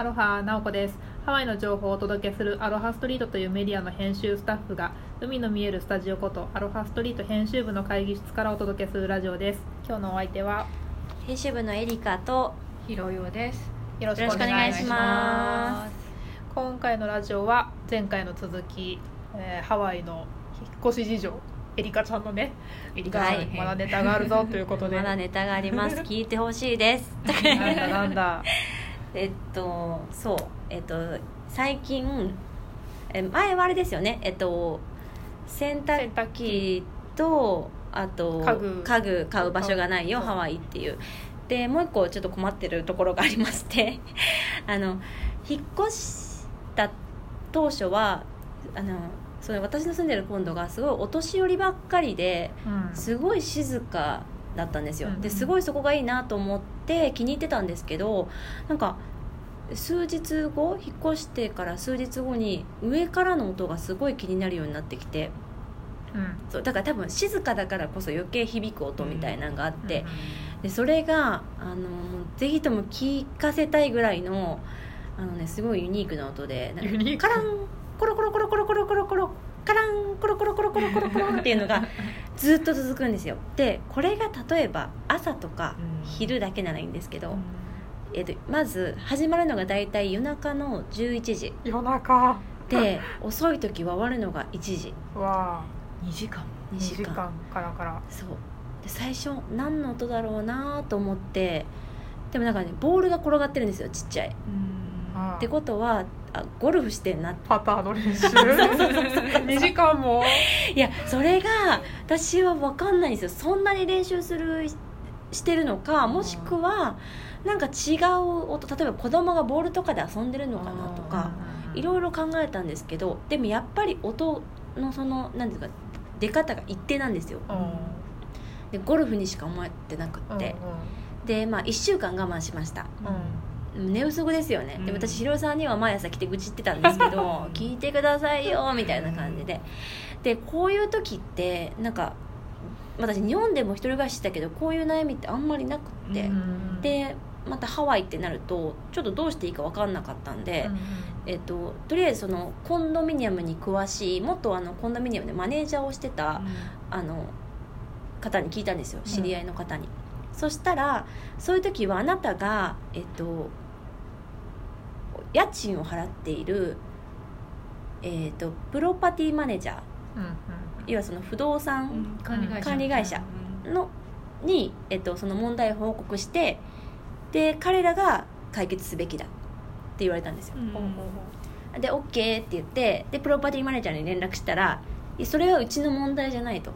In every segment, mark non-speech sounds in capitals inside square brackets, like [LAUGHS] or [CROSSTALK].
アロハナオコです。ハワイの情報をお届けするアロハストリートというメディアの編集スタッフが海の見えるスタジオことアロハストリート編集部の会議室からお届けするラジオです。今日のお相手は編集部のエリカとひろよです。よろしくお願いします。今回のラジオは前回の続き、えーハワイの引っ越し事情エリカちゃんのねエリカちゃん、はい。まだネタがあるぞということで。[LAUGHS] まだネタがあります。聞いてほしいです。[LAUGHS] なんだなんだえっとそうえっと最近え前はあれですよね。えっと洗濯機とあと家具。家具買う場所がないよハワイっていう。でもう一個ちょっと困ってるところがありまして。[LAUGHS] あの引っ越した当初はあのその私の住んでるコンドがすごいお年寄りばっかりでうん。すごい静かだったんですよ、うんうん。ですごいそこがいいなと思って気に入ってたんですけどなんか数日後引っ越してから数日後に上からの音がすごい気になるようになってきてうん。そうだから多分静かだからこそ余計響く音みたいなのがあって、でそれがあのぜひとも聞かせたいぐらいのあの、ね、すごいユニークな音でカランコロコロコロコロコロコロコロカランコロコロコロコロコロコロっていうのが [LAUGHS] ずっと続くんですよ。でこれが例えば朝とかうん。昼だけならいいんですけど、うん。えっとまず始まるのが大体夜中の11時。夜中。で遅い時は終わるのが1時。は2時間。2 2時間。時間。からから。そう。で最初何の音だろうなと思って。でもなんかねボールが転がってるんですよちっちゃい。あってことはあゴルフしてんなパターの練習？[LAUGHS] 2時間も？いやそれが私は分かんないんですよ。そんなに練習するしてるのかもしくはなんか違う音例えば子供がボールとかで遊んでるのかなとかいろいろ考えたんですけどでもやっぱり音のその何ていうか出方が一定なんですよ。でゴルフにしか思えてなくって、でまあ1週間我慢しました寝不足ですよね、でうん。私ひろさんには毎朝来て愚痴ってたんですけど [LAUGHS] 聞いてくださいよみたいな感じで。でこういう時ってなんか私日本でも一人暮らししたけどこういう悩みってあんまりなくって、うん。でまたハワイってなるとちょっとどうしていいか分かんなかったんで、えっと、とりあえずそのコンドミニアムに詳しい元あのコンドミニアムでマネージャーをしてた、あの方に聞いたんですよ。知り合いの方に、そしたらそういう時はあなたが、えっと、家賃を払っている、えっと、プロパティマネージャー要はその不動産管理会社。管理会社のに、えっと、その問題を報告してで彼らが解決すべきだって言われたんですよ。で OK って言ってでプロパティマネージャーに連絡したらそれはうちの問題じゃないと。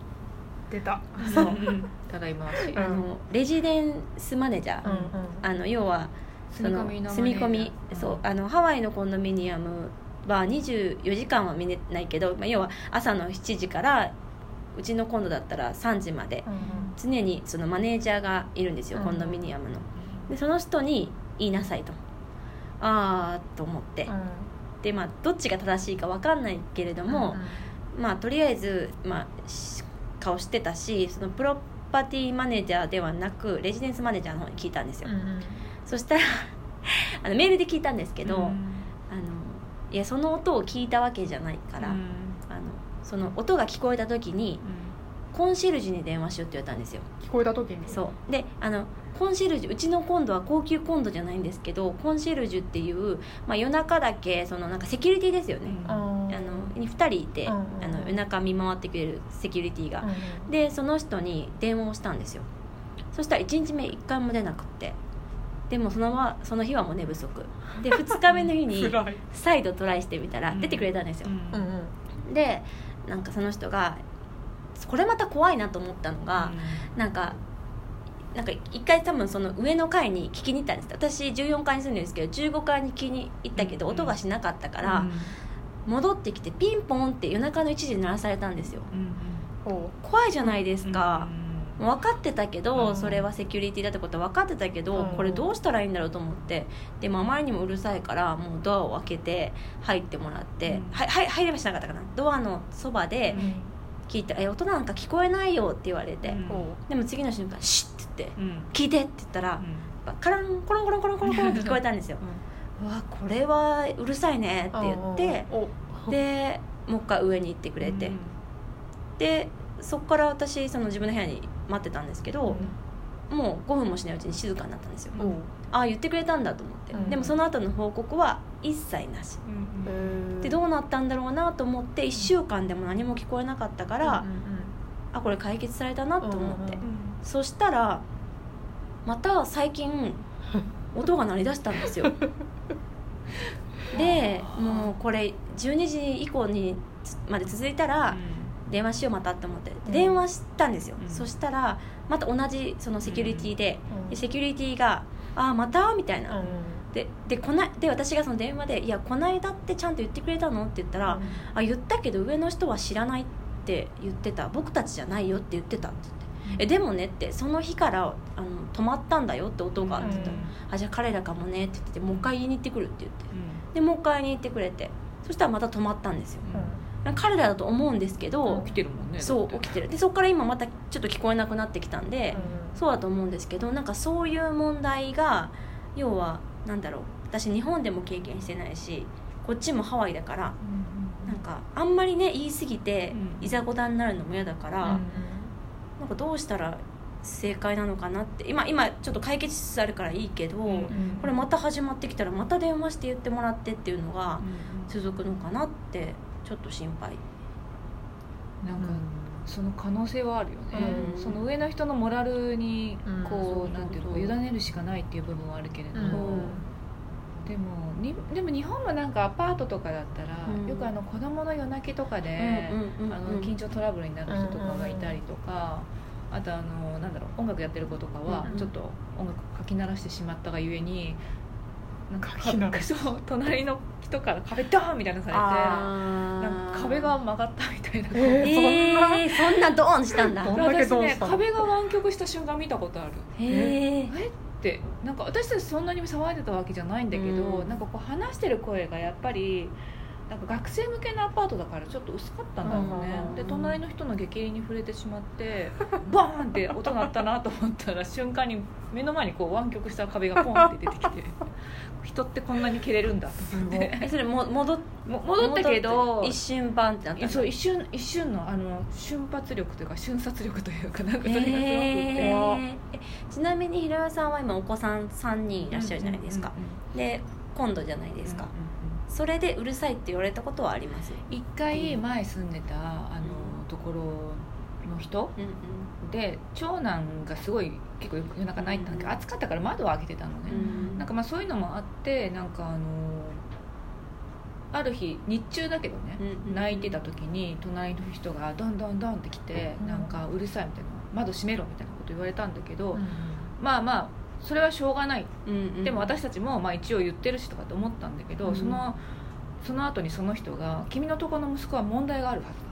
出た。そう [LAUGHS] ただいましん。あのレジデンスマネージャー、あの要はその住み込みそうあのハワイのコンドミニアムは24時間は見れないけど、まあ、要は朝の7時からうちのコンドだったら3時まで。常にそのマネージャーがいるんですよ、うん。コンドミニアムの。でその人に言いなさいと。ああと思って、でまあどっちが正しいか分かんないけれども、まあとりあえず、まあ、し顔してたしそのプロパティマネージャーではなくレジデンスマネージャーの方に聞いたんですよ、そしたら [LAUGHS] あのメールで聞いたんですけど、あのいやその音を聞いたわけじゃないから、あのその音が聞こえた時にコンシェルジュに電話しようって言われたんですよ。聞こえた時に？そう。であのコンシェルジュうちのコンドは高級コンドじゃないんですけどコンシェルジュっていう、まあ、夜中だけそのなんかセキュリティですよね、2人いて、うんうんあの夜中見回ってくれるセキュリティが、でその人に電話をしたんですよ。そしたら1日目1回も出なくって。でもそのままその日はもう寝不足。で2日目の日に [LAUGHS] 再度トライしてみたらうん。出てくれたんですよ、うんでなんかその人がこれまた怖いなと思ったのが、なんかなんか一回多分その上の階に聞きに行ったんです。私14階に住んでるんですけど15階に聞きに行ったけどうん音がしなかったから、戻ってきてピンポンって夜中の1時に鳴らされたんですよ。ほ怖いじゃないですか、もう分かってたけど、うんそれはセキュリティだってことは分かってたけど、うん。これどうしたらいいんだろうと思って。でもあまりにもうるさいからもうドアを開けて入ってもらって、うん。はいはい入ればしなかったかな。ドアのそばで聞いて「え音なんか聞こえないよ」って言われて、でも次の瞬間「シッ」って言ってうん「聞いて」って言ったら、カランコロンコロンコロンコロンコロンって聞こえたんですようわこれはうるさいねって言ってお。でもう一回上に行ってくれて、でそこから私その自分の部屋に待ってたんですけど、もう5分もしないうちに静かになったんですよ、おああ言ってくれたんだと思って、うん。でもその後の報告は一切なし。でどうなったんだろうなと思って1週間でも何も聞こえなかったから、あこれ解決されたなと思って、うん。そしたらまた最近 [LAUGHS] 音が鳴り出したんですよ [LAUGHS] でもうこれ12時以降にまで続いたら電話しようまたって思ってうん。電話したんですよ、うん。そしたらまた同じそのセキュリティで,、うん。でセキュリティが「ああまた?」みたいな、うん。ででこないで私がその電話で「いやこないだってちゃんと言ってくれたの?」って言ったら「あ言ったけど上の人は知らないって言ってた。僕たちじゃないよって言ってた」って言って「えでもね」ってその日からあの止まったんだよって音がって言ったら「あじゃあ彼らかもね」って言ってて「もう一回言いに行ってくる」って言って。でもう一回言いに行ってくれて。そしたらまた止まったんですよ。彼らだと思うんですけど、起きてるもんねそう起きてる。でそこから今またちょっと聞こえなくなってきたんで、うそうだと思うんですけどなんかそういう問題が要はなんだろう。私日本でも経験してないしこっちもハワイだからなんかあんまりね言い過ぎてうん。いざこざになるのも嫌だから、ん。なんかどうしたら正解なのかなって今今ちょっと解決しつつあるからいいけど、うん。これまた始まってきたらまた電話して言ってもらってっていうのが続くのかなってちょっと心配。なんかその可能性はあるよね、うん。その上の人のモラルにうん。こう、そうそうそう。なんていうの委ねるしかないっていう部分はあるけれども、うん。でもにでも日本もなんかアパートとかだったら、うん。よくあの子供の夜泣きとかで、うんうんうん。あの緊張トラブルになる人とかがいたりとか、あとあのなんだろう音楽やってる子とかはうんちょっと音楽かき鳴らしてしまったがゆえになんかそう隣の人から壁ドーンみたいなのされてあなんか壁が曲がったみたいな、ええー、そんなドーンしたんだ。[LAUGHS] 私ね壁が湾曲した瞬間見たことある。へえ？え？って。なんか私たちそんなに騒いでたわけじゃないんだけど、うん。なんかこう話してる声がやっぱりなんか学生向けのアパートだからちょっと薄かったんだろうね、うんで隣の人の激励に触れてしまって [LAUGHS] バーンって音鳴ったなと思ったら瞬間に目の前にこう湾曲した壁がポンって出てきて。[LAUGHS] 人ってこんなに蹴れるんだと思って。えそれも戻戻ったけど一瞬バンってなったそう一瞬一瞬のあの瞬発力というか瞬殺力というかなんかそれがすごくて、へー。えちなみに平岩さんは今お子さん3人いらっしゃるじゃないですか、で今度じゃないですか、それでうるさいって言われたことはあります？一回前住んでたあのところの人うんで長男がすごい結構夜中泣いてたんだけど暑かったから窓を開けてたのね、うん。なんかまあそういうのもあってなんかあのある日日中だけどね、うん泣いてた時に隣の人がどんどんどんって来て、うんなんかうるさいみたいな窓閉めろみたいなこと言われたんだけど、うん。まあまあそれはしょうがない。うんうん。でも私たちもまあ一応言ってるしとかって思ったんだけど、うん。そのその後にその人が「君のとこの息子は問題があるはずだ」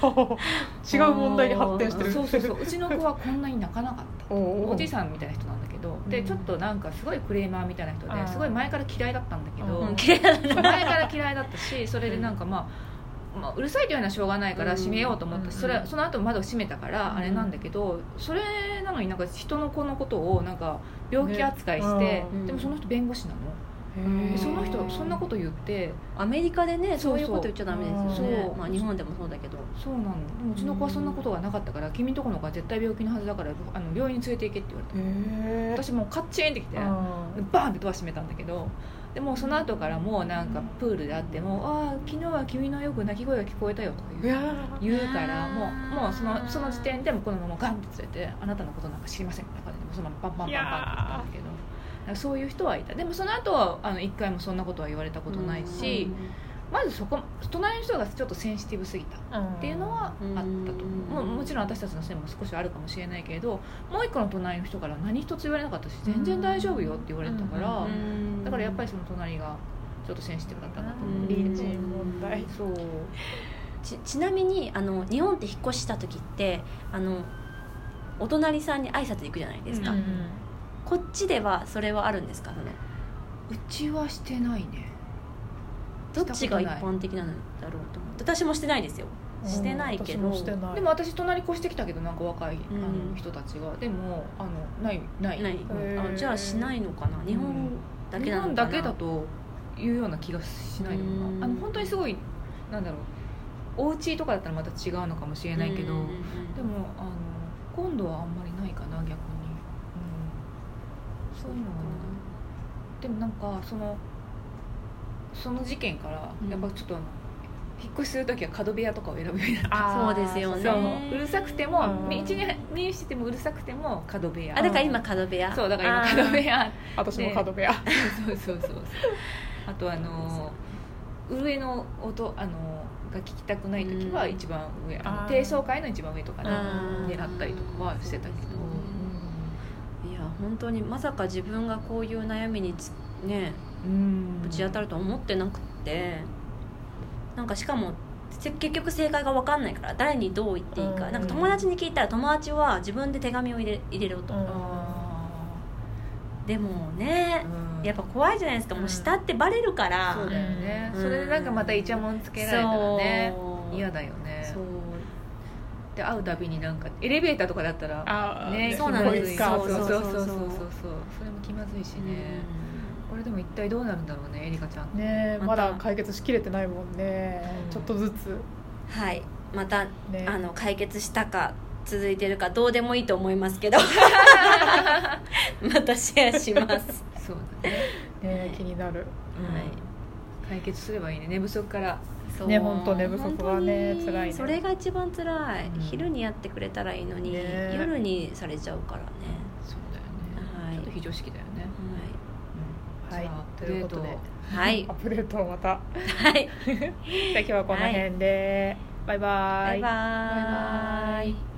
[LAUGHS] 違う問題に発展してる。そうそうそううちの子はこんなに泣かなかった [LAUGHS] おおじいさんみたいな人なんだけどでうん。ちょっとなんかすごいクレーマーみたいな人ですごい前から嫌いだったんだけど [LAUGHS] 前から嫌いだったしそれでなんかまあ、まあ、うるさいというのはしょうがないからうん。閉めようと思った。し、うん。それその後窓閉めたからうん。あれなんだけど、それなのになんか人の子のことをなんか病気扱いして、ね。うん。でもその人弁護士なの、その人そんなこと言ってアメリカでねそういうこと言っちゃダメですよね。そうまあ日本でもそうだけど。そうなの。でもうちの子はそんなことがなかったから、君ん。とこの子は絶対病気のはずだからあの病院に連れて行けって言われて、へー。私もうカッチンってきて、うん。バーンってドア閉めたんだけどでもうその後からもうなんかプールであっても「ああ昨日は君のよく泣き声が聞こえたよ」とかい言うや言うからもうもうそのその時点でもこのままガンって連れて「あなたのことなんか知りません」みたいな感じでもうそのままパンパンパンパンって言ったんだけどそういう人はいた。でもその後はあの一回もそんなことは言われたことないし、まずそこ隣の人がちょっとセンシティブすぎた。っていうのはあったと思う。もちろん私たちのせいも少しあるかもしれないけれどもう一個の隣の人から何一つ言われなかったし全然大丈夫よって言われたから、うん。だからやっぱりその隣がちょっとセンシティブだったなと思う、うん。隣人問題そう。ちちなみにあの日本って引っ越しした時ってあのお隣さんに挨拶行くじゃないですか、うん。こっちではそれはあるんですか？その。うちはしてないねどっちが一般的なんだろうと思って。私もしてないですよ。してないけど。うんでも私隣越してきたけどなんか若い、んあの人たちが。でもあのないない。ない。あじゃあしないのかな。日本だけ日本なのかな。だけだというような気がしないのかうん。なあの本当にすごいなんだろう。お家とかだったらまた違うのかもしれないけど、うんうんうんでもあの今度はあんまりないかな逆に、うん、そういうのがない。でもなんかそのその事件からうん。やっぱちょっとあの、引っ越しする時は角部屋とかを選ぶようになった。そうですよね。そううるさくてもうん。道に面しててもうるさくても角部屋。あだから今角部屋。そうだから今角部屋。私も角部屋。そうそうそうそう。あとあの上の音あのが聞きたくない時はうん。一番上、あの低層階の一番上とかでうん狙ったりとかはしてたけど、いや本当にまさか自分がこういう悩みにつねうんぶち当たると思ってなくて。なんかしかも結局正解が分かんないから誰にどう言っていいか,、なんか友達に聞いたら友達は自分で手紙を入れ入れろと、でもね、やっぱ怖いじゃないですか。もう下ってバレるから、そうだよね、それでなんかまたイチャモンつけられたらね嫌だよね。そう。で会うたびになんかエレベーターとかだったらねそうなんですそう。そうそうそうそう。それも気まずいしね、これでも一体どうなるんだろうねエリカちゃん。ねまた。まだ解決しきれてないもんね。うん。ちょっとずつ。はい。また、ね。あの解決したか続いてるかどうでもいいと思いますけど。[LAUGHS] またシェアします。そうだね、[LAUGHS] ね気になる。うん解決すればいいね。寝不足から。そう。ねほんと寝不足はね本当に辛いね。それが一番辛い、うん。昼にやってくれたらいいのに、ね夜にされちゃうからね。そうだよね、はい。ちょっと非常識だよね、うんはい。ということで。はい。[LAUGHS] アップデートをまた。はい。[LAUGHS] じゃあ今日はこの辺で、バイバイバイ。ババイバイ